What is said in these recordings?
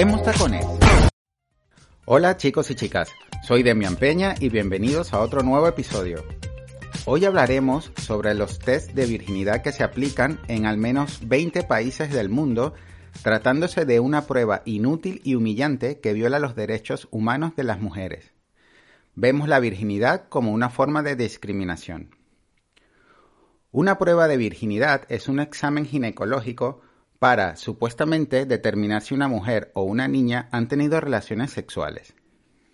Tacones. Hola chicos y chicas, soy Demian Peña y bienvenidos a otro nuevo episodio. Hoy hablaremos sobre los test de virginidad que se aplican en al menos 20 países del mundo, tratándose de una prueba inútil y humillante que viola los derechos humanos de las mujeres. Vemos la virginidad como una forma de discriminación. Una prueba de virginidad es un examen ginecológico para, supuestamente, determinar si una mujer o una niña han tenido relaciones sexuales.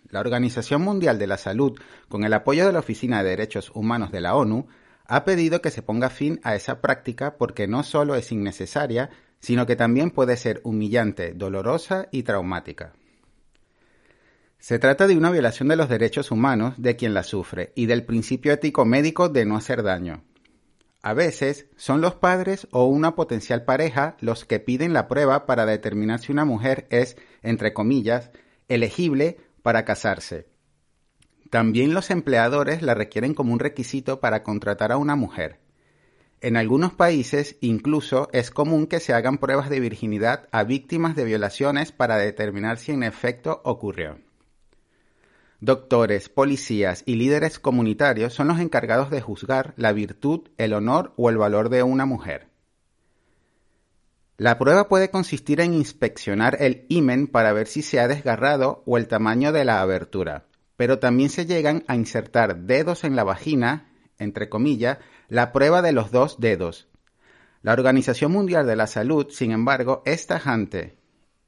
La Organización Mundial de la Salud, con el apoyo de la Oficina de Derechos Humanos de la ONU, ha pedido que se ponga fin a esa práctica porque no solo es innecesaria, sino que también puede ser humillante, dolorosa y traumática. Se trata de una violación de los derechos humanos de quien la sufre y del principio ético médico de no hacer daño, a veces son los padres o una potencial pareja los que piden la prueba para determinar si una mujer es, entre comillas, elegible para casarse. También los empleadores la requieren como un requisito para contratar a una mujer. En algunos países incluso es común que se hagan pruebas de virginidad a víctimas de violaciones para determinar si en efecto ocurrió. Doctores, policías y líderes comunitarios son los encargados de juzgar la virtud, el honor o el valor de una mujer. La prueba puede consistir en inspeccionar el himen para ver si se ha desgarrado o el tamaño de la abertura, pero también se llegan a insertar dedos en la vagina, entre comillas, la prueba de los dos dedos. La Organización Mundial de la Salud, sin embargo, es tajante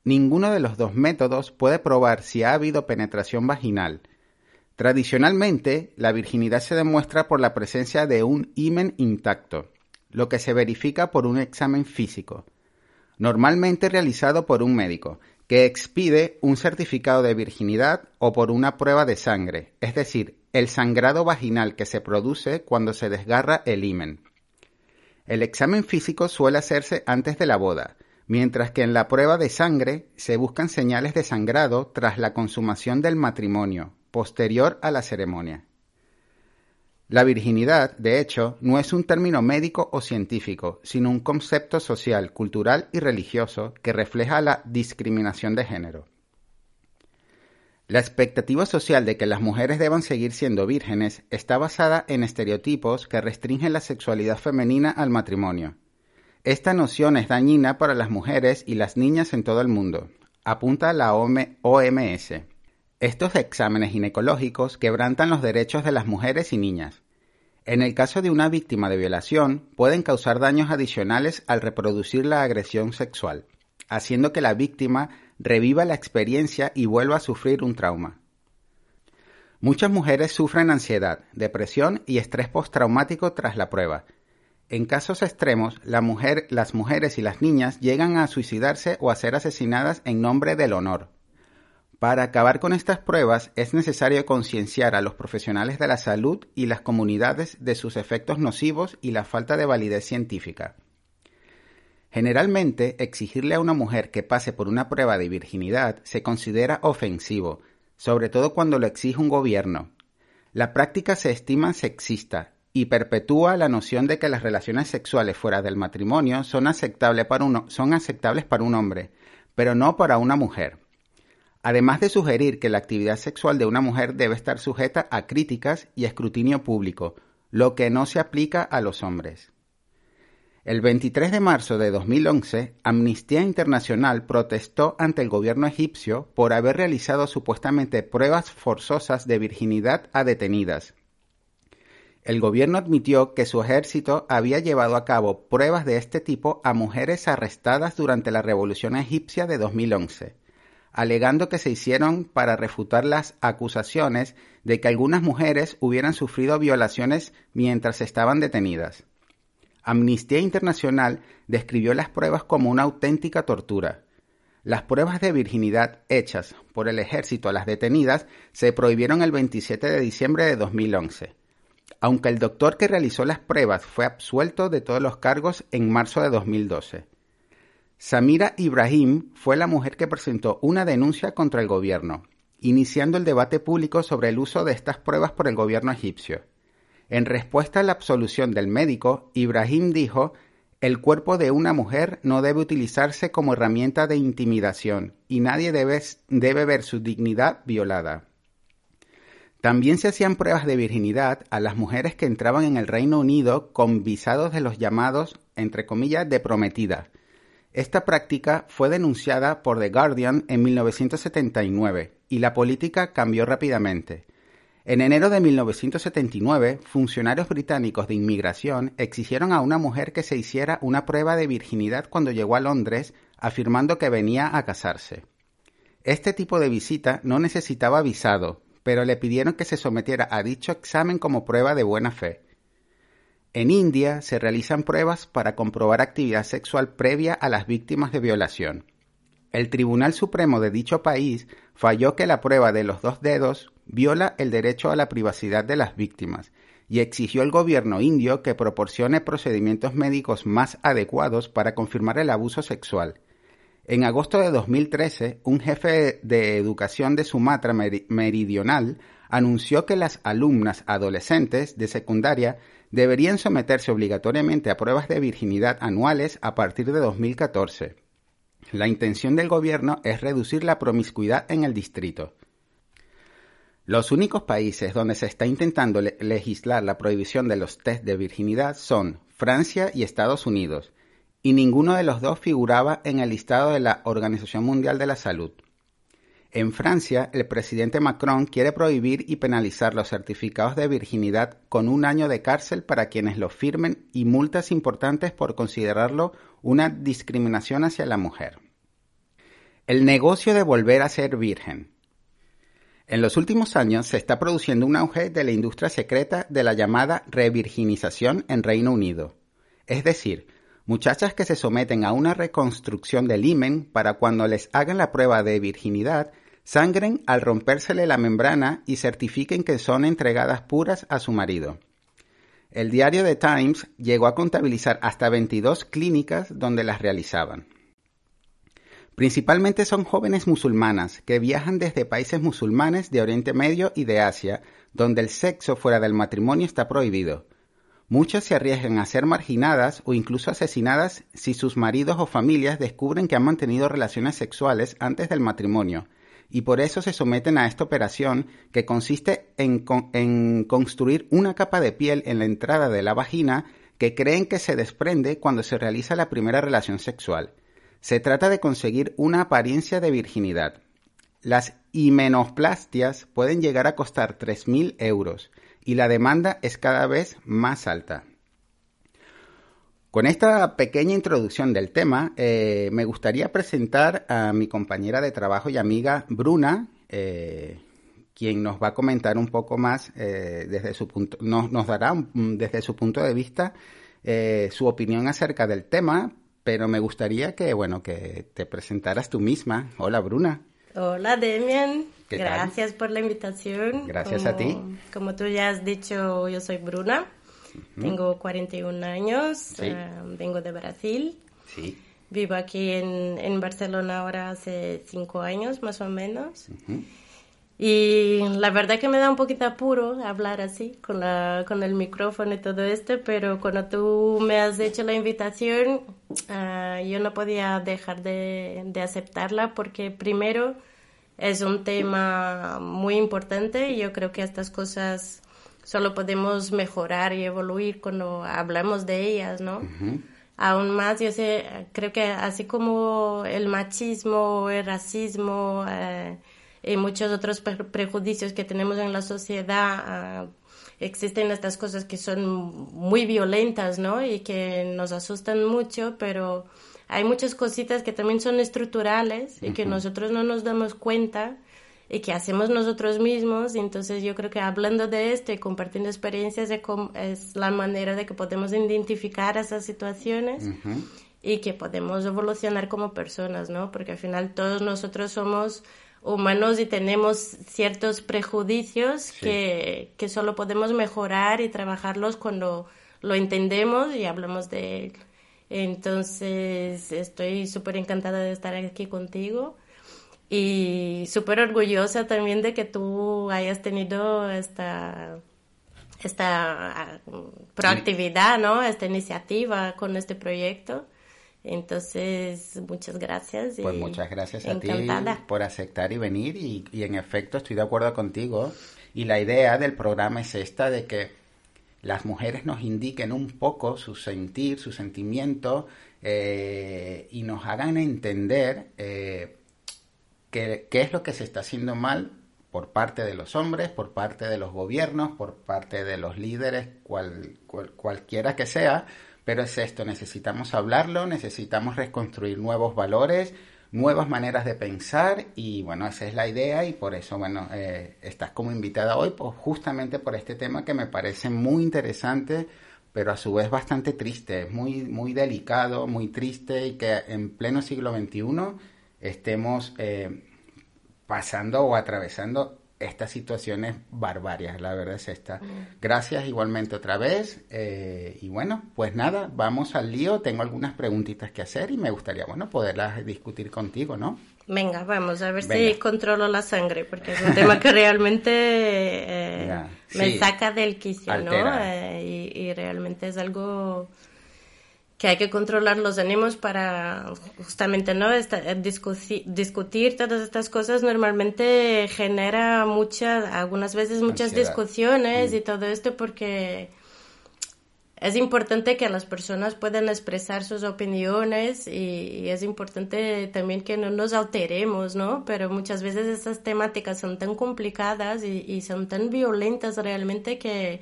Ninguno de los dos métodos puede probar si ha habido penetración vaginal. Tradicionalmente, la virginidad se demuestra por la presencia de un himen intacto, lo que se verifica por un examen físico, normalmente realizado por un médico, que expide un certificado de virginidad o por una prueba de sangre, es decir, el sangrado vaginal que se produce cuando se desgarra el himen. El examen físico suele hacerse antes de la boda, mientras que en la prueba de sangre se buscan señales de sangrado tras la consumación del matrimonio, posterior a la ceremonia. La virginidad, de hecho, no es un término médico o científico, sino un concepto social, cultural y religioso que refleja la discriminación de género. La expectativa social de que las mujeres deban seguir siendo vírgenes está basada en estereotipos que restringen la sexualidad femenina al matrimonio, esta noción es dañina para las mujeres y las niñas en todo el mundo, apunta la OMS. Estos exámenes ginecológicos quebrantan los derechos de las mujeres y niñas. En el caso de una víctima de violación, pueden causar daños adicionales al reproducir la agresión sexual, haciendo que la víctima reviva la experiencia y vuelva a sufrir un trauma. Muchas mujeres sufren ansiedad, depresión y estrés postraumático tras la prueba, en casos extremos, las mujeres y las niñas llegan a suicidarse o a ser asesinadas en nombre del honor. Para acabar con estas pruebas es necesario concienciar a los profesionales de la salud y las comunidades de sus efectos nocivos y la falta de validez científica. Generalmente, exigirle a una mujer que pase por una prueba de virginidad se considera ofensivo, sobre todo cuando lo exige un gobierno. La práctica se estima sexista y perpetúa la noción de que las relaciones sexuales fuera del matrimonio son aceptables para, son aceptables para un hombre, pero no para una mujer. Además de sugerir que la actividad sexual de una mujer debe estar sujeta a críticas y escrutinio público, lo que no se aplica a los hombres. El 23 de marzo de 2011, Amnistía Internacional protestó ante el gobierno egipcio por haber realizado supuestamente pruebas forzosas de virginidad a detenidas, el gobierno admitió que su ejército había llevado a cabo pruebas de este tipo a mujeres arrestadas durante la Revolución egipcia de 2011, alegando que se hicieron para refutar las acusaciones de que algunas mujeres hubieran sufrido violaciones mientras estaban detenidas. Amnistía Internacional describió las pruebas como una auténtica tortura. Las pruebas de virginidad hechas por el ejército a las detenidas se prohibieron el 27 de diciembre de 2011 aunque el doctor que realizó las pruebas fue absuelto de todos los cargos en marzo de 2012. Samira Ibrahim fue la mujer que presentó una denuncia contra el gobierno, iniciando el debate público sobre el uso de estas pruebas por el gobierno egipcio. En respuesta a la absolución del médico, Ibrahim dijo, El cuerpo de una mujer no debe utilizarse como herramienta de intimidación y nadie debe, ver su dignidad violada. También se hacían pruebas de virginidad a las mujeres que entraban en el Reino Unido con visados de los llamados, entre comillas, de prometida. Esta práctica fue denunciada por The Guardian en 1979 y la política cambió rápidamente. En enero de 1979, funcionarios británicos de inmigración exigieron a una mujer que se hiciera una prueba de virginidad cuando llegó a Londres, afirmando que venía a casarse. Este tipo de visita no necesitaba visado, pero le pidieron que se sometiera a dicho examen como prueba de buena fe. En India se realizan pruebas para comprobar actividad sexual previa a las víctimas de violación. El Tribunal Supremo de dicho país falló que la prueba de los dos dedos viola el derecho a la privacidad de las víctimas y exigió al gobierno indio que proporcione procedimientos médicos más adecuados para confirmar el abuso sexual. En agosto de 2013, un jefe de educación de Sumatra Meridional anunció que las alumnas adolescentes de secundaria deberían someterse obligatoriamente a pruebas de virginidad anuales a partir de 2014. La intención del gobierno es reducir la promiscuidad en el distrito. Los únicos países donde se está intentando legislar la prohibición de los test de virginidad son Francia y Estados Unidos, y ninguno de los dos figuraba en el listado de la Organización Mundial de la Salud. En Francia, el presidente Macron quiere prohibir y penalizar los certificados de virginidad con un año de cárcel para quienes los firmen y multas importantes por considerarlo una discriminación hacia la mujer. El negocio de volver a ser virgen. En los últimos años se está produciendo un auge de la industria secreta de la llamada revirginización en Reino Unido. Es decir, muchachas que se someten a una reconstrucción del himen para cuando les hagan la prueba de virginidad, sangren al rompérsele la membrana y certifiquen que son entregadas puras a su marido. El diario The Times llegó a contabilizar hasta 22 clínicas donde las realizaban. Principalmente son jóvenes musulmanas que viajan desde países musulmanes de Oriente Medio y de Asia, donde el sexo fuera del matrimonio está prohibido. Muchas se arriesgan a ser marginadas o incluso asesinadas si sus maridos o familias descubren que han mantenido relaciones sexuales antes del matrimonio, y por eso se someten a esta operación que consiste en, construir una capa de piel en la entrada de la vagina que creen que se desprende cuando se realiza la primera relación sexual. Se trata de conseguir una apariencia de virginidad. Las himenoplastias pueden llegar a costar 3.000 euros y la demanda es cada vez más alta. Con esta pequeña introducción del tema, eh, me gustaría presentar a mi compañera de trabajo y amiga Bruna, eh, quien nos va a comentar un poco más eh, desde su punto, nos, nos dará desde su punto de vista su opinión acerca del tema, pero me gustaría que, bueno, que te presentaras tú misma. Hola, Bruna. Hola, Demian. Gracias por la invitación. Gracias a ti. Como tú ya has dicho, yo soy Bruna. Tengo 41 años. Eh, vengo de Brasil. Sí. Vivo aquí en, en, Barcelona ahora hace cinco años, más o menos. Y la verdad que me da un poquito apuro hablar así, con, la, con el micrófono y todo esto, pero cuando tú me has hecho la invitación, ah, yo no podía dejar de, de, aceptarla porque primero es un tema muy importante y yo creo que estas cosas solo podemos mejorar y evoluir cuando hablamos de ellas, ¿no? Aún más, yo sé, creo que así como el machismo, el racismo, eh, y muchos otros prejuicios que tenemos en la sociedad, ah, existen estas cosas que son muy violentas, ¿no? Y que nos asustan mucho, pero hay muchas cositas que también son estructurales y que nosotros no nos damos cuenta y que hacemos nosotros mismos. Entonces yo creo que hablando de esto y compartiendo experiencias es la manera de que podemos identificar esas situaciones y que podemos evolucionar como personas, ¿no? Porque al final todos nosotros somos humanos y tenemos ciertos prejuicios que, que, solo podemos mejorar y trabajarlos cuando lo entendemos y hablamos de. Entonces, estoy súper encantada de estar aquí contigo y súper orgullosa también de que tú hayas tenido esta, esta ah, proactividad, ¿no? Esta iniciativa con este proyecto. Entonces, muchas gracias. Pues muchas gracias a ti por aceptar y venir y, y en efecto estoy de acuerdo contigo. Y la idea del programa es esta de que las mujeres nos indiquen un poco su sentir, su sentimiento eh, y nos hagan entender eh, qué, es lo que se está haciendo mal por parte de los hombres, por parte de los gobiernos, por parte de los líderes, cual, cualquiera que sea, pero es esto, necesitamos hablarlo, necesitamos reconstruir nuevos valores, nuevas maneras de pensar y bueno, esa es la idea y por eso, bueno, eh, estás como invitada hoy, pues justamente por este tema que me parece muy interesante, pero a su vez bastante triste, es muy, muy delicado, muy triste y que en pleno siglo XXI estemos eh, pasando o atravesando estas situaciones barbarias, la verdad es esta. Gracias igualmente otra vez. Eh, y bueno, pues nada, vamos al lío. Tengo algunas preguntitas que hacer y me gustaría, bueno, poderlas discutir contigo, ¿no? Venga, vamos a ver si controlo la sangre, porque es un tema que realmente eh, me saca del quicio, ¿no? Eh, y, y realmente es algo que hay que controlar los ánimos para justamente no discutir, todas estas cosas normalmente genera muchas algunas veces muchas discusiones y mm. todo esto porque es importante que las personas puedan expresar sus opiniones y, es importante también que no nos alteremos, ¿no? Pero muchas veces estas temáticas son tan complicadas y son tan violentas realmente que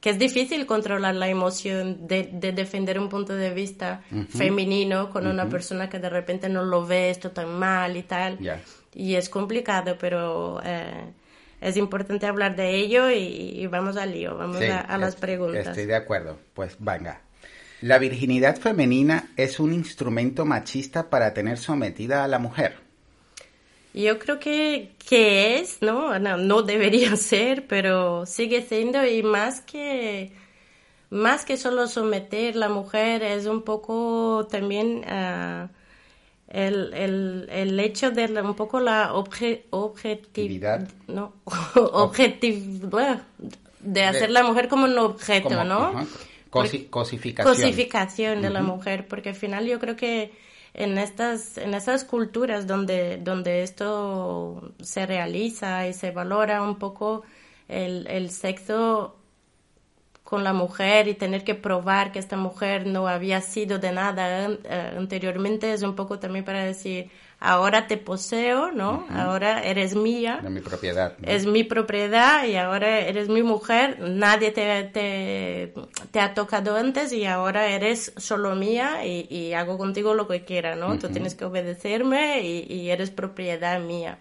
que es difícil controlar la emoción de, defender un punto de vista femenino con una persona que de repente no lo ve esto tan mal y tal. Y es complicado, pero eh, es importante hablar de ello y, vamos al lío, vamos a, las preguntas. Estoy de acuerdo, pues venga. La virginidad femenina es un instrumento machista para tener sometida a la mujer. Yo creo que, que es, ¿no? ¿no? debería ser, pero sigue siendo y más que, más que solo someter la mujer es un poco también ah, el, el, el, hecho de un poco la objetividad, ¿no? de hacer la mujer como un objeto, ¿no? cosificación. Cosificación de la mujer, porque al final yo creo que en estas, en esas culturas donde, donde esto se realiza y se valora un poco el, el sexo con la mujer y tener que probar que esta mujer no había sido de nada eh, anteriormente es un poco también para decir ahora te poseo, ¿no? Ahora eres mía. Es mi propiedad. Es mi propiedad y ahora eres mi mujer. Nadie te, te, te, ha tocado antes y ahora eres solo mía y, y hago contigo lo que quiera, ¿no? Tú tienes que obedecerme y, y eres propiedad mía.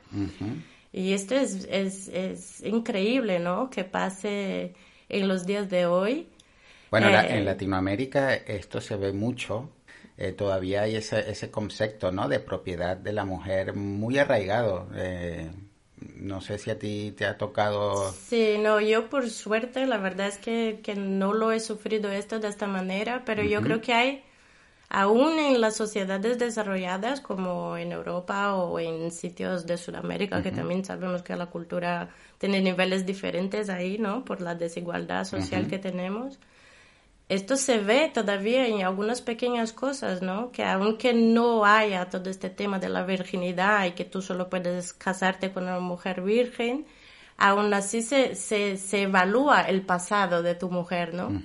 Y esto es, es, es, increíble, ¿no? Que pase en los días de hoy. Bueno, en eh, Latinoamérica esto se ve mucho eh, todavía hay ese, ese concepto ¿no? de propiedad de la mujer muy arraigado. Eh, no sé si a ti te ha tocado. Sí, no, yo por suerte, la verdad es que, no lo he sufrido esto de esta manera, pero yo creo que hay, aún en las sociedades desarrolladas como en Europa o en sitios de Sudamérica, que también sabemos que la cultura tiene niveles diferentes ahí, ¿no? Por la desigualdad social que tenemos esto se ve todavía en algunas pequeñas cosas, ¿no? Que aunque no haya todo este tema de la virginidad y que tú solo puedes casarte con una mujer virgen, aún así se, se, se evalúa el pasado de tu mujer, ¿no?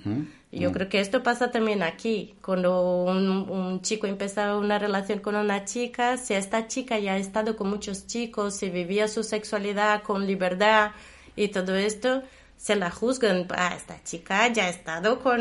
Yo creo que esto pasa también aquí. Cuando un, un, chico empieza una relación con una chica, si esta chica ya ha estado con muchos chicos, si vivía su sexualidad con libertad y todo esto, se la juzgan, ah, esta chica ya ha estado con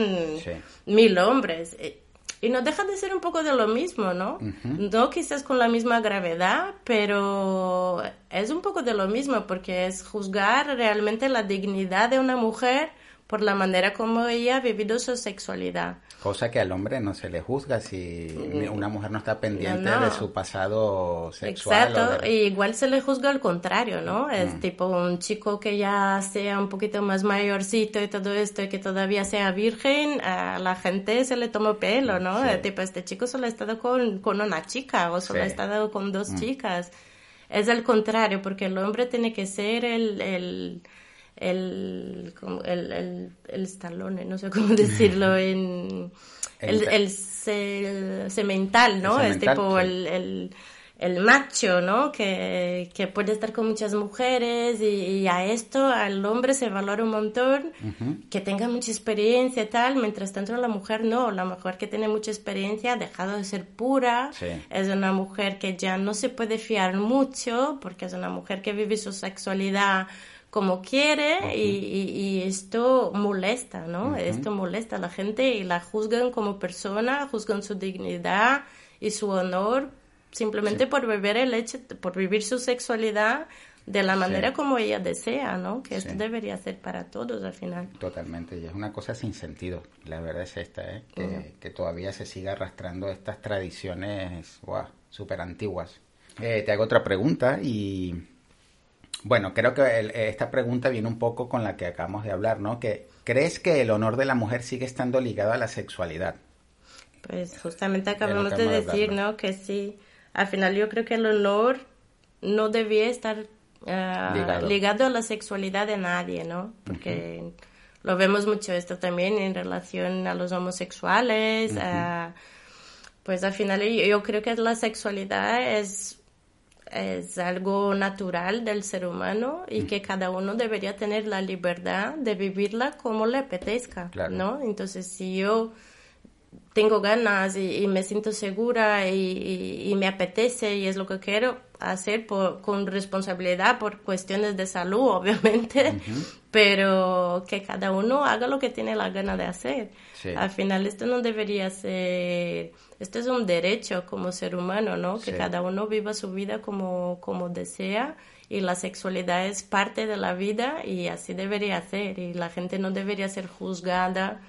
mil hombres. Eh, y no deja de ser un poco de lo mismo, ¿no? No quizás con la misma gravedad, pero es un poco de lo mismo porque es juzgar realmente la dignidad de una mujer por la manera como ella ha vivido su sexualidad. Cosa que al hombre no se le juzga si mm. una mujer no está pendiente de su pasado sexual. Exacto, igual se le juzga al contrario, ¿no? Es mm. tipo un chico que ya sea un poquito más mayorcito y todo esto y que todavía sea virgen, a la gente se le toma pelo, ¿no? Tipo, este chico solo ha estado con, con una chica o solo ha estado con dos mm. chicas. Es al contrario, porque el hombre tiene que ser el el, el, el, el estalone, no sé cómo decirlo en... El, el, cemental, ¿no? es tipo el el macho, ¿no? Que, que, puede estar con muchas mujeres y, a esto al hombre se valora un montón, que tenga mucha experiencia y tal, mientras tanto la mujer no, la mujer que tiene mucha experiencia ha dejado de ser pura, es una mujer que ya no se puede fiar mucho porque es una mujer que vive su sexualidad como quiere y, y, esto molesta, ¿no? Esto molesta a la gente y la juzgan como persona, juzgan su dignidad y su honor simplemente por vivir el hecho, por vivir su sexualidad de la manera como ella desea, ¿no? Que esto debería ser para todos al final. Totalmente, y es una cosa sin sentido, la verdad es esta, ¿eh? Que, todavía se siga arrastrando estas tradiciones, wow, súper antiguas. Eh, te hago otra pregunta y, bueno, creo que esta pregunta viene un poco con la que acabamos de hablar, ¿no? Que, ¿crees que el honor de la mujer sigue estando ligado a la sexualidad? Pues justamente acabamos de decir, ¿no? Que sí al final yo creo que el honor no debía estar eh, ligado. a la sexualidad de nadie, ¿no? Porque lo vemos mucho esto también en relación a los homosexuales. pues al final yo, creo que la sexualidad es es algo natural del ser humano y que cada uno debería tener la libertad de vivirla como le apetezca, ¿no? Entonces, si yo tengo ganas y, me siento segura y, me apetece y es lo que quiero hacer con responsabilidad por cuestiones de salud, obviamente, pero que cada uno haga lo que tiene la gana de hacer. Al final esto no debería ser, esto es un derecho como ser humano, ¿no? Que cada uno viva su vida como, como desea y la sexualidad es parte de la vida y así debería ser y la gente no debería ser juzgada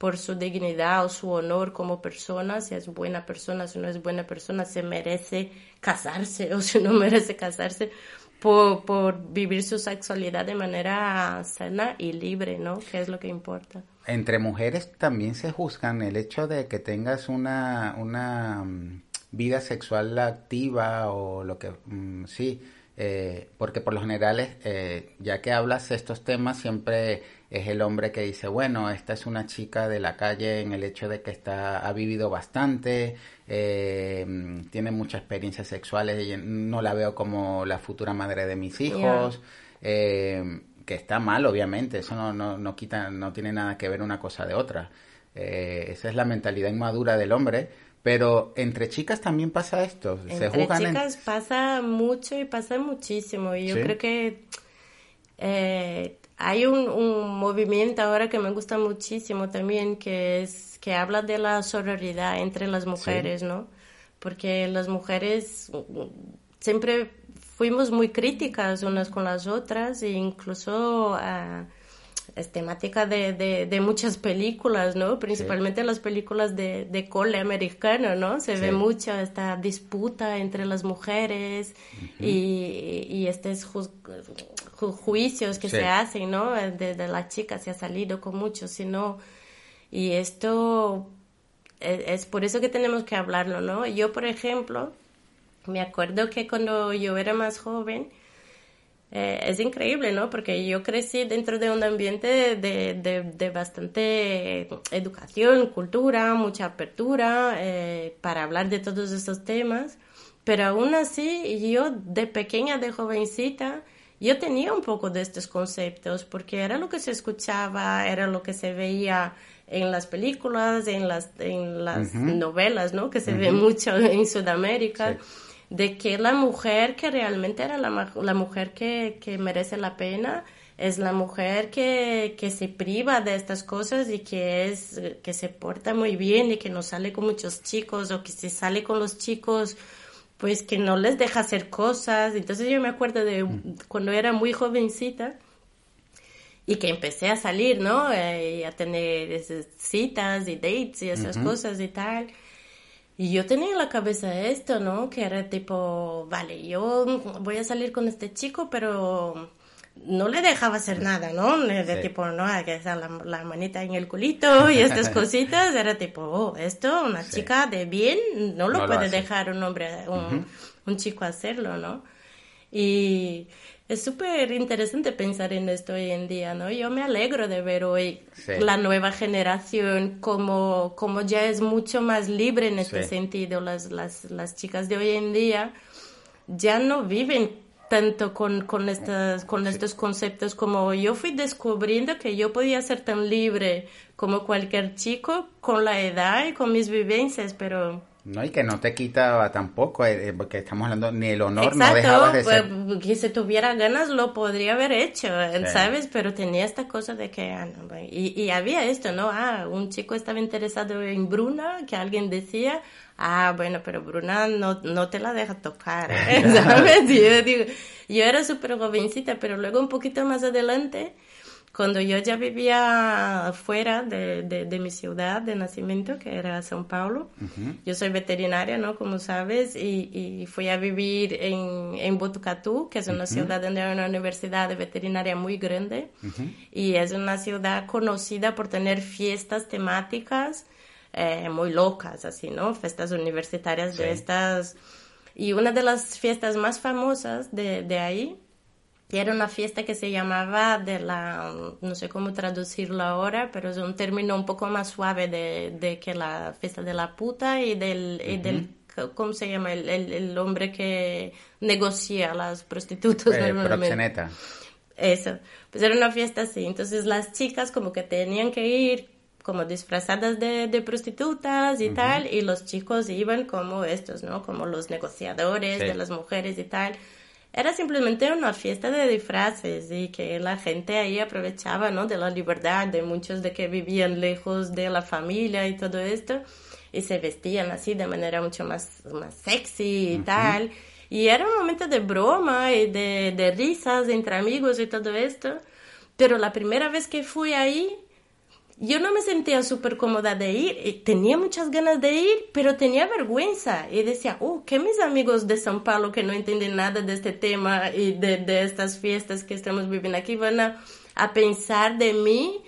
por su dignidad o su honor como persona, si es buena persona, si no es buena persona, se merece casarse o si no merece casarse por, por vivir su sexualidad de manera sana y libre, ¿no? Que es lo que importa. Entre mujeres también se juzgan el hecho de que tengas una, una mm, vida sexual activa o lo que, mm, sí, eh, porque por lo general, eh, ya que hablas estos temas, siempre es el hombre que dice, bueno, esta es una chica de la calle en el hecho de que está, ha vivido bastante, eh, tiene muchas experiencias sexuales y no la veo como la futura madre de mis hijos, eh, que está mal, obviamente, eso no, no, no, quita, no tiene nada que ver una cosa de otra. Eh, esa es la mentalidad inmadura del hombre, pero entre chicas también pasa esto. Entre chicas pasa mucho y pasa muchísimo. Y yo creo que eh, hay un, un, movimiento ahora que me gusta muchísimo también, que es que habla de la sororidad entre las mujeres, ¿no? Porque las mujeres siempre fuimos muy críticas unas con las otras e incluso uh, es temática de, de, muchas películas, ¿no? Principalmente las películas de, de cole americano, ¿no? Se ve mucho esta disputa entre las mujeres y, y estos juicios que se hacen, ¿no? De, la chica se ha salido con mucho, sino... Y esto es, es por eso que tenemos que hablarlo, ¿no? Yo, por ejemplo, me acuerdo que cuando yo era más joven, eh, es increíble, ¿no? Porque yo crecí dentro de un ambiente de, de, bastante educación, cultura, mucha apertura eh, para hablar de todos estos temas, pero aún así yo de pequeña, de jovencita, yo tenía un poco de estos conceptos porque era lo que se escuchaba, era lo que se veía en las películas, en las, en las novelas, ¿no? Que se ve mucho en Sudamérica de que la mujer que realmente era la, la mujer que, que, merece la pena es la mujer que, que, se priva de estas cosas y que es que se porta muy bien y que no sale con muchos chicos o que se sale con los chicos pues que no les deja hacer cosas entonces yo me acuerdo de mm. cuando era muy jovencita y que empecé a salir no eh, y a tener citas y dates y esas cosas y tal y yo tenía en la cabeza esto, ¿no? Que era tipo, vale, yo voy a salir con este chico, pero no le dejaba hacer nada, ¿no? De tipo, no, que está la, manita en el culito y estas cositas. Era tipo, oh, esto, una chica de bien, no lo puede dejar un hombre, un, un chico hacerlo, ¿no? Y es súper interesante pensar en esto hoy en día, ¿no? Yo me alegro de ver hoy la nueva generación como, como ya es mucho más libre en este sentido. Las, las, las chicas de hoy en día ya no viven tanto con, con, estas, con estos conceptos como yo fui descubriendo que yo podía ser tan libre como cualquier chico con la edad y con mis vivencias, pero no, y que no te quita tampoco, eh, eh, porque estamos hablando, ni el honor no dejabas de ser. Pues, que si tuviera ganas lo podría haber hecho, ¿sabes? Pero tenía esta cosa de que, ah, y, y, había esto, ¿no? Ah, un chico estaba interesado en Bruna, que alguien decía, ah, bueno, pero Bruna no, no te la deja tocar, ¿sabes? yo digo, yo era súper jovencita, pero luego un poquito más adelante cuando yo ya vivía fuera de, de, mi ciudad de nacimiento, que era São Paulo, yo soy veterinaria, ¿no? Como sabes, y, y fui a vivir en, en Botucatu, que es una ciudad donde hay una universidad de veterinaria muy grande, y es una ciudad conocida por tener fiestas temáticas eh, muy locas, así, ¿no? Fiestas universitarias de estas. Y una de las fiestas más famosas de, de ahí era una fiesta que se llamaba de la, no sé cómo traducirlo ahora, pero es un término un poco más suave de, de que la fiesta de la puta y del, y del ¿cómo se llama? El, el, hombre que negocia a las prostitutas. Eh, proxeneta. Eso. Pues era una fiesta así. Entonces las chicas como que tenían que ir como disfrazadas de, de prostitutas y tal, y los chicos iban como estos, ¿no? Como los negociadores de las mujeres y tal era simplemente una fiesta de disfraces y que la gente ahí aprovechaba, ¿no? De la libertad de muchos de que vivían lejos de la familia y todo esto y se vestían así de manera mucho más, más sexy y tal. Y era un momento de broma y de, de risas entre amigos y todo esto. Pero la primera vez que fui ahí, yo no me sentía súper cómoda de ir, tenía muchas ganas de ir, pero tenía vergüenza y decía, oh, que mis amigos de São Paulo que no entienden nada de este tema y de, de estas fiestas que estamos viviendo aquí van a, a pensar de mí.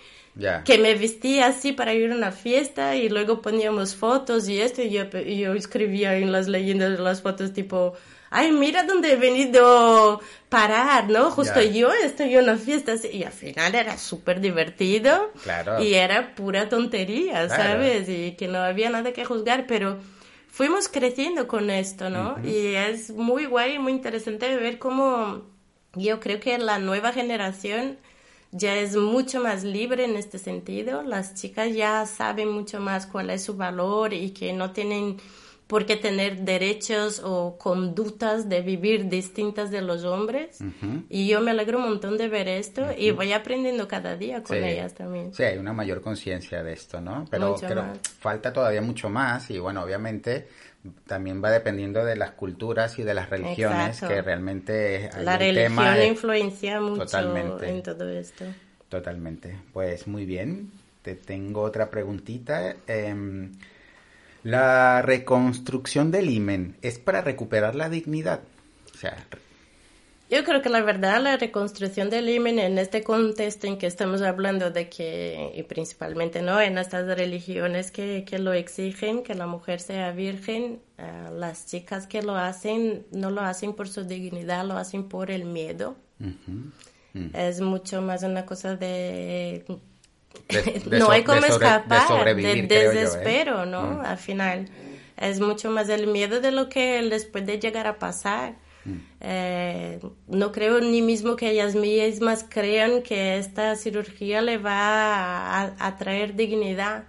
que me vestía así para ir a una fiesta y luego poníamos fotos y esto y yo, y yo escribía en las leyendas de las fotos tipo ay, mira dónde he venido parar, ¿no? Justo yo estoy en una fiesta y al final era súper divertido claro. y era pura tontería, ¿sabes? Y que no había nada que juzgar, pero fuimos creciendo con esto, ¿no? Y es muy guay, muy interesante ver cómo yo creo que la nueva generación ya es mucho más libre en este sentido. Las chicas ya saben mucho más cuál es su valor y que no tienen por qué tener derechos o conductas de vivir distintas de los hombres. Y yo me alegro un montón de ver esto y voy aprendiendo cada día con ellas también. Sí, hay una mayor conciencia de esto, ¿no? Pero, falta todavía mucho más y bueno, obviamente también va dependiendo de las culturas y de las religiones que realmente la religión influencia mucho en todo esto. Totalmente. Pues muy bien. Te tengo otra preguntita. Eh, la reconstrucción del imen es para recuperar la dignidad. O sea, yo creo que la verdad, la reconstrucción del imen en este contexto en que estamos hablando de que, y principalmente no en estas religiones que, que lo exigen, que la mujer sea virgen, eh, las chicas que lo hacen no lo hacen por su dignidad, lo hacen por el miedo. Mm. Es mucho más una cosa de no hay como escapar del desespero, ¿no? Mm. Al final es mucho más el miedo de lo que después de llegar a pasar. Mm. Eh, no creo ni mismo que ellas mismas crean que esta cirugía le va a, traer dignidad.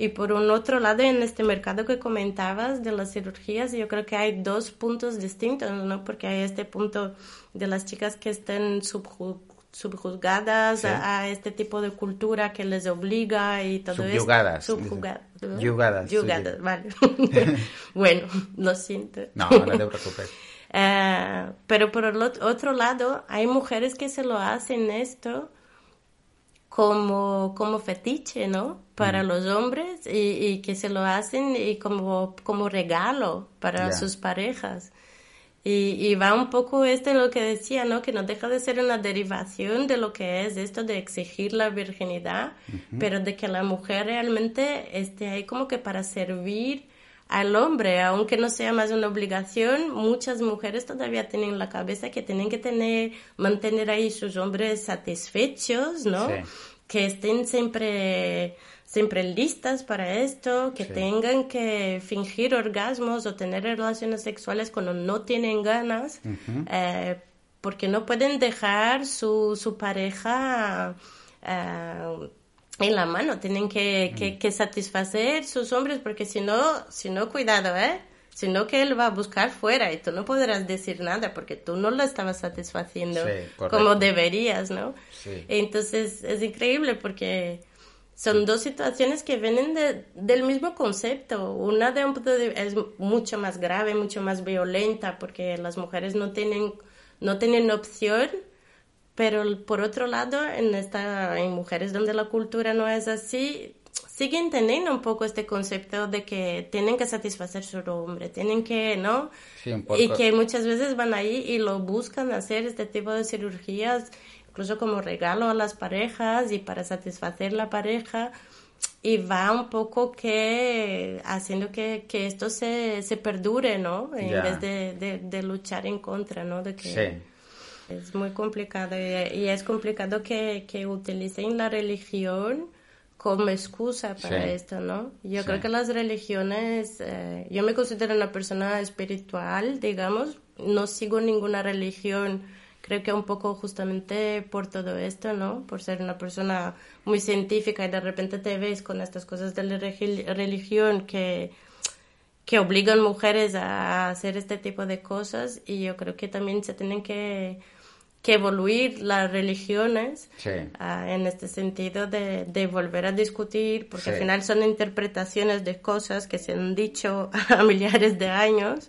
Y por un otro lado, en este mercado que comentabas de las cirugías, yo creo que hay dos puntos distintos, ¿no? Porque hay este punto de las chicas que están subjugadas subjuzgadas a, este tipo de cultura que les obliga y todo eso. Subjugadas. Subjugadas. vale. bueno, lo siento. No, no te preocupes. Eh, pero por el otro lado, hay mujeres que se lo hacen esto como, como fetiche, ¿no? Para mm. los hombres y, que se lo hacen y como, como regalo para sus parejas. Y, va un poco este lo que decía, ¿no? Que no deja de ser una derivación de lo que es esto de exigir la virginidad, pero de que la mujer realmente esté ahí como que para servir al hombre, aunque no sea más una obligación, muchas mujeres todavía tienen en la cabeza que tienen que tener, mantener ahí sus hombres satisfechos, ¿no? Que estén siempre siempre listas para esto, que tengan que fingir orgasmos o tener relaciones sexuales cuando no tienen ganas, eh, porque no pueden dejar su, su pareja eh, en la mano, tienen que, que, que, satisfacer sus hombres, porque si no, si no, cuidado, ¿eh? sino que él va a buscar fuera y tú no podrás decir nada porque tú no lo estabas satisfaciendo como deberías, ¿no? Sí. Entonces es increíble porque son dos situaciones que vienen de, del mismo concepto. Una de, es mucho más grave, mucho más violenta, porque las mujeres no tienen, no tienen opción, pero por otro lado, en, esta, en mujeres donde la cultura no es así, siguen teniendo un poco este concepto de que tienen que satisfacer su hombre, tienen que, ¿no? Y que muchas veces van ahí y lo buscan hacer este tipo de cirugías incluso como regalo a las parejas y para satisfacer la pareja y va un poco que haciendo que, que esto se, se, perdure, ¿no? En vez de, de, luchar en contra, ¿no? De que sí. Es muy complicado y, es complicado que, que, utilicen la religión como excusa para esto, ¿no? Yo creo que las religiones, eh, yo me considero una persona espiritual, digamos, no sigo ninguna religión creo que un poco justamente por todo esto, ¿no? Por ser una persona muy científica y de repente te ves con estas cosas de la religión que, que obligan mujeres a hacer este tipo de cosas y yo creo que también se tienen que, que evoluir las religiones ah, en este sentido de, de, volver a discutir, porque al final son interpretaciones de cosas que se han dicho a millares de años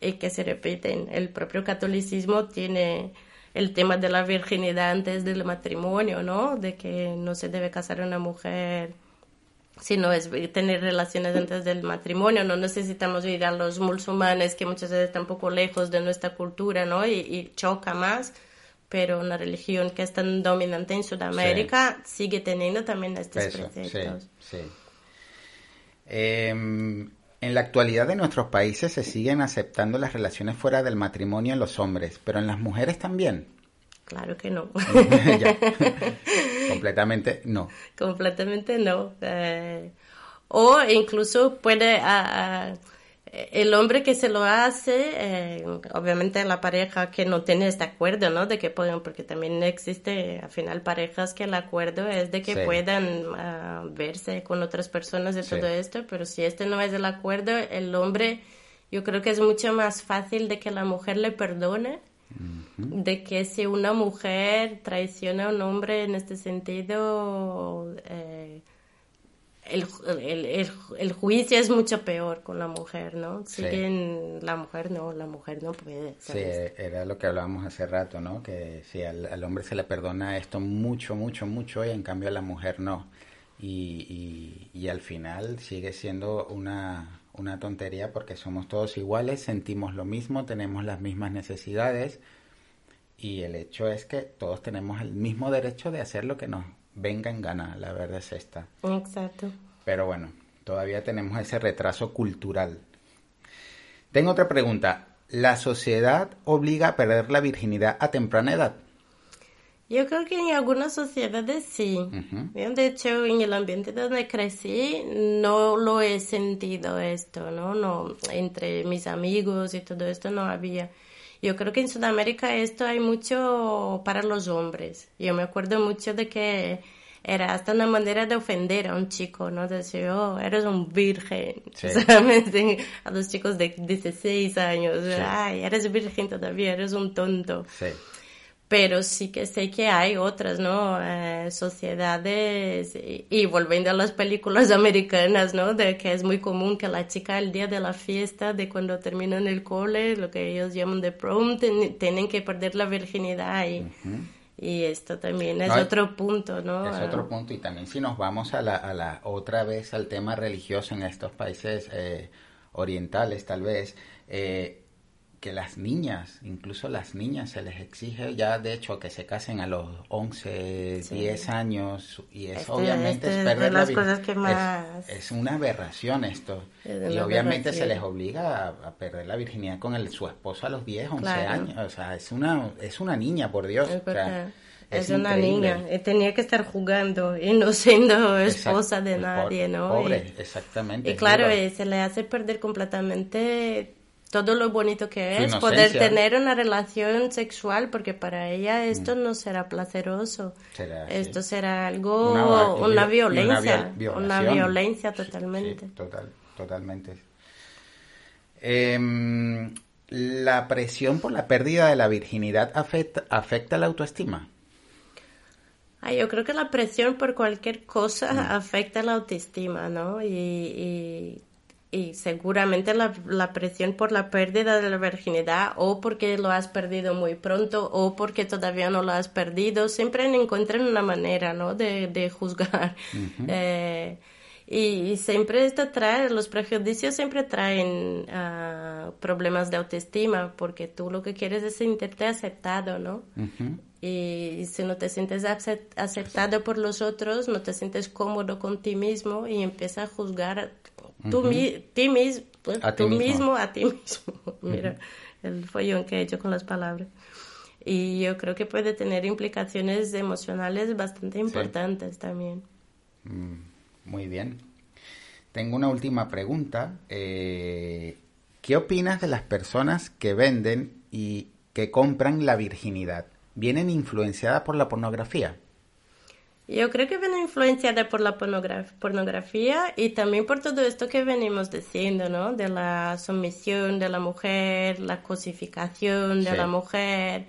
y que se repiten. El propio catolicismo tiene el tema de la virginidad antes del matrimonio, ¿no? De que no se debe casar una mujer si no es tener relaciones antes del matrimonio. No necesitamos ir a los musulmanes que muchas veces están un poco lejos de nuestra cultura, ¿no? Y, choca más. Pero una religión que es tan dominante en Sudamérica sigue teniendo también estos preceptos. Sí, sí. Em, en la actualidad en nuestros países se siguen aceptando las relaciones fuera del matrimonio en los hombres, pero en las mujeres también. Claro que no. Completamente no. Completamente no. Eh, o incluso puede ah, el hombre que se lo hace, eh, obviamente la pareja que no tiene este acuerdo, ¿no? De que pueden, porque también existe al final parejas que el acuerdo es de que puedan ah, verse con otras personas de todo esto, pero si este no es el acuerdo, el hombre, yo creo que es mucho más fácil de que la mujer le perdone. De que si una mujer traiciona a un hombre en este sentido, eh, el, el, el, juicio es mucho peor con la mujer, ¿no? Siguen, la mujer no, la mujer no puede. Sí, era lo que hablábamos hace rato, ¿no? Que si al, hombre se le perdona esto mucho, mucho, mucho y en cambio a la mujer no. Y, y, y al final sigue siendo una, una tontería porque somos todos iguales, sentimos lo mismo, tenemos las mismas necesidades y el hecho es que todos tenemos el mismo derecho de hacer lo que nos venga en gana, la verdad es esta. Exacto. Pero bueno, todavía tenemos ese retraso cultural. Tengo otra pregunta. ¿La sociedad obliga a perder la virginidad a temprana edad? Yo creo que en algunas sociedades sí. De hecho, en el ambiente donde crecí no lo he sentido esto, ¿no? No, entre mis amigos y todo esto no había. Yo creo que en Sudamérica esto hay mucho para los hombres. Yo me acuerdo mucho de que era hasta una manera de ofender a un chico, ¿no? De decir, oh, eres un virgen. A los chicos de 16 años, ay, eres virgen todavía, eres un tonto. Sí pero sí que sé que hay otras, ¿no? Eh, sociedades y, volviendo a las películas americanas, ¿no? De que es muy común que la chica el día de la fiesta, de cuando terminan el cole, lo que ellos llaman de prom, tienen que perder la virginidad y, y esto también es otro punto, ¿no? Es otro punto y también si nos vamos a la, a la otra vez al tema religioso en estos países eh, orientales, tal vez. Eh, que las niñas, incluso las niñas se les exige ya de hecho que se casen a los 11, 10 años y es Este- obviamente este es es de perder la cosas que es- más- es, una aberración esto y obviamente se les obliga a, a perder la virginidad con el, su esposo a los 10, 11 Claro. años, o sea, es una es una niña por Dios, Es o sea, verdad. es Es, una niña. Tenía que estar jugando y no siendo esposa Exacto, de nadie, ¿no? Pobre, Y- exactamente. Y claro, duro. se le hace perder completamente todo lo bonito que es poder tener una relación sexual, porque para ella esto no será placeroso. Mm. Sí. esto será algo, Una- una, y una violencia, viol- una violencia totalmente. sí, total, totalmente. Em, ¿La presión por la pérdida de la virginidad afecta, afecta la autoestima? Ah, yo creo que la presión por cualquier cosa Mm. afecta la autoestima, ¿no? Y, y, y seguramente la, la presión por la pérdida de la virginidad o porque lo has perdido muy pronto o porque todavía no lo has perdido, siempre encuentran una manera, ¿no? De, de juzgar. Eh, y, y siempre esto trae, los prejuicios siempre traen ah, problemas de autoestima porque tú lo que quieres es sentirte aceptado, ¿no? Y si no te sientes acep- aceptado por los otros, no te sientes cómodo con ti mismo y empiezas a juzgar tú mi- ti mis- pues, A ti tú mismo. mismo a ti mismo. Mira el follón que he hecho con las palabras. Y yo creo que puede tener implicaciones emocionales bastante importantes también. Mm, Muy bien. Tengo una última pregunta. Eh, ¿Qué opinas de las personas que venden y que compran la virginidad? ¿Vienen influenciadas por la pornografía? Yo creo que viene influenciada por la pornograf- pornografía y también por todo esto que venimos diciendo, ¿no? De la sumisión de la mujer, la cosificación de Sí. la mujer,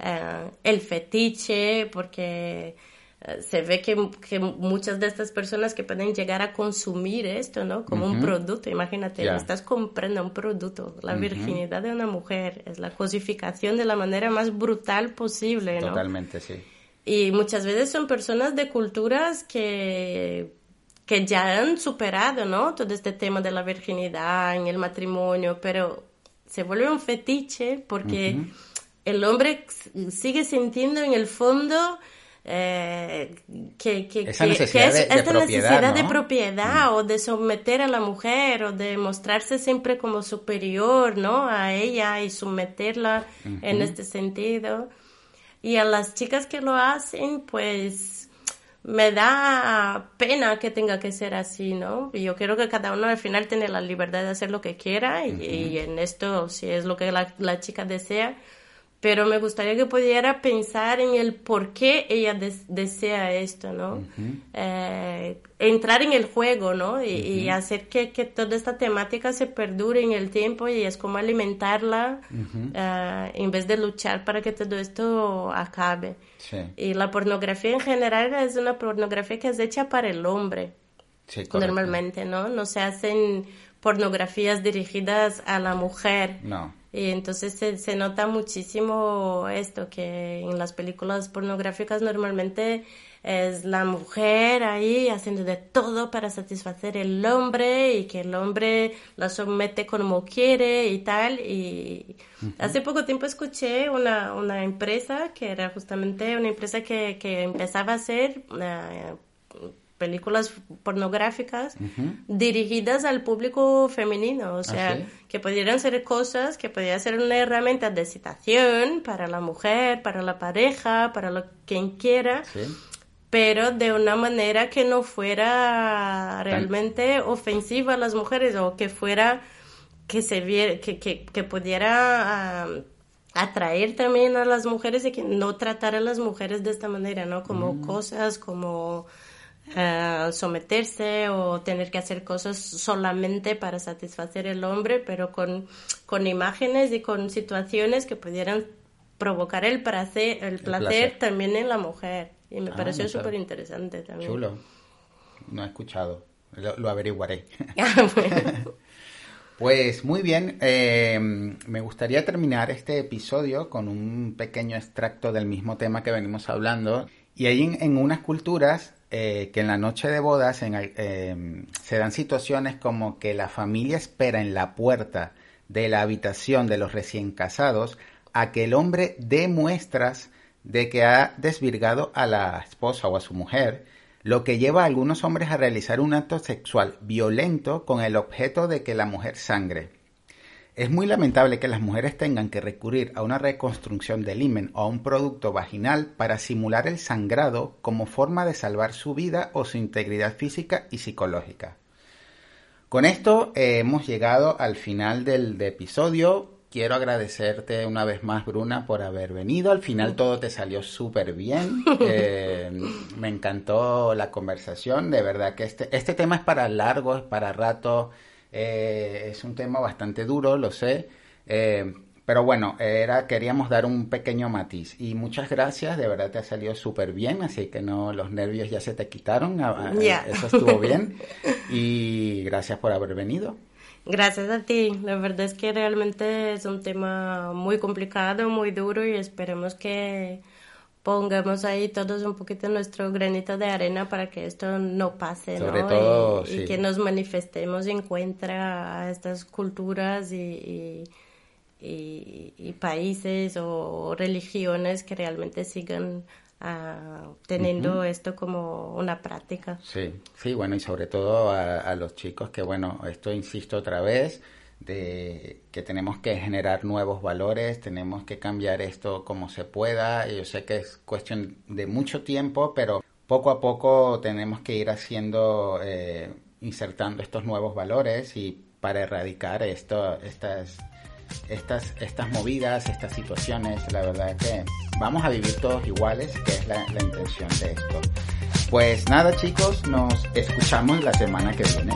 eh, el fetiche, porque eh, se ve que, que muchas de estas personas que pueden llegar a consumir esto, ¿no? Como un producto, imagínate, estás comprando un producto, la virginidad de una mujer, es la cosificación de la manera más brutal posible, ¿no? Totalmente, sí. Y muchas veces son personas de culturas que, que ya han superado, ¿no? Todo este tema de la virginidad en el matrimonio, pero se vuelve un fetiche porque el hombre sigue sintiendo en el fondo eh, que, que, Esa que- necesidad que es de- de esta necesidad de propiedad o de someter a la mujer o de mostrarse siempre como superior, ¿no? A ella y someterla en este sentido. Y a las chicas que lo hacen, pues me da pena que tenga que ser así, ¿no? Y yo creo que cada uno al final tiene la libertad de hacer lo que quiera y, y en esto, si es lo que la, la chica desea, pero me gustaría que pudiera pensar en el por qué ella des- desea esto, ¿no? Eh, entrar en el juego, ¿no? Y, y hacer que, que toda esta temática se perdure en el tiempo y es como alimentarla eh, en vez de luchar para que todo esto acabe. Sí, Y la pornografía en general es una pornografía que es hecha para el hombre sí, normalmente, ¿no? No se hacen pornografías dirigidas a la mujer. No. Y entonces se, se nota muchísimo esto, que en las películas pornográficas normalmente es la mujer ahí haciendo de todo para satisfacer el hombre y que el hombre la somete como quiere y tal. Y hace poco tiempo escuché una, una empresa que era justamente una empresa que, que empezaba a hacer eh, películas pornográficas dirigidas al público femenino, o sea, sí? que pudieran ser cosas que podían ser una herramienta de excitación para la mujer, para la pareja, para lo quien quiera, Sí. pero de una manera que no fuera realmente ofensiva a las mujeres o que fuera que se viera, que, que, que pudiera ah, atraer también a las mujeres y que no tratara a las mujeres de esta manera, ¿no? Como cosas, como ah, someterse o tener que hacer cosas solamente para satisfacer el hombre, pero con, con imágenes y con situaciones que pudieran provocar el placer, el placer, placer. también en la mujer. Y me Ah, pareció no súper interesante también. Chulo. No he escuchado. Lo, lo averiguaré. Ah, bueno. Pues muy bien, eh, me gustaría terminar este episodio con un pequeño extracto del mismo tema que venimos hablando. Y hay en, en unas culturas eh, que en la noche de bodas eh, se dan situaciones como que la familia espera en la puerta de la habitación de los recién casados a que el hombre dé muestras de que ha desvirgado a la esposa o a su mujer, lo que lleva a algunos hombres a realizar un acto sexual violento con el objeto de que la mujer sangre. Es muy lamentable que las mujeres tengan que recurrir a una reconstrucción del himen o a un producto vaginal para simular el sangrado como forma de salvar su vida o su integridad física y psicológica. Con esto eh, hemos llegado al final del episodio. Quiero agradecerte una vez más, Bruna, por haber venido. Al final todo te salió súper bien. Eh, me encantó la conversación. De verdad que este, este tema es para largo, es para rato. Eh, es un tema bastante duro, lo sé. Eh, pero bueno, era, queríamos dar un pequeño matiz. Y muchas gracias, de verdad te ha salido súper bien, así que no, los nervios ya se te quitaron. Ah, eso estuvo bien. Y gracias por haber venido. Gracias a ti. La verdad es que realmente es un tema muy complicado, muy duro y esperemos que pongamos ahí todos un poquito nuestro granito de arena para que esto no pase, ¿no? y, que nos manifestemos en contra a estas culturas y, y, países o religiones que realmente sigan uh, teniendo esto como una práctica. Sí, sí, bueno, y sobre todo a, a los chicos que, bueno, esto insisto otra vez, de que tenemos que generar nuevos valores, tenemos que cambiar esto como se pueda. Yo sé que es cuestión de mucho tiempo, pero poco a poco tenemos que ir haciendo, eh, insertando estos nuevos valores y para erradicar esto, estas, estas, estas movidas, estas situaciones, la verdad que vamos a vivir todos iguales, que es la, la intención de esto. Pues nada chicos, nos escuchamos la semana que viene.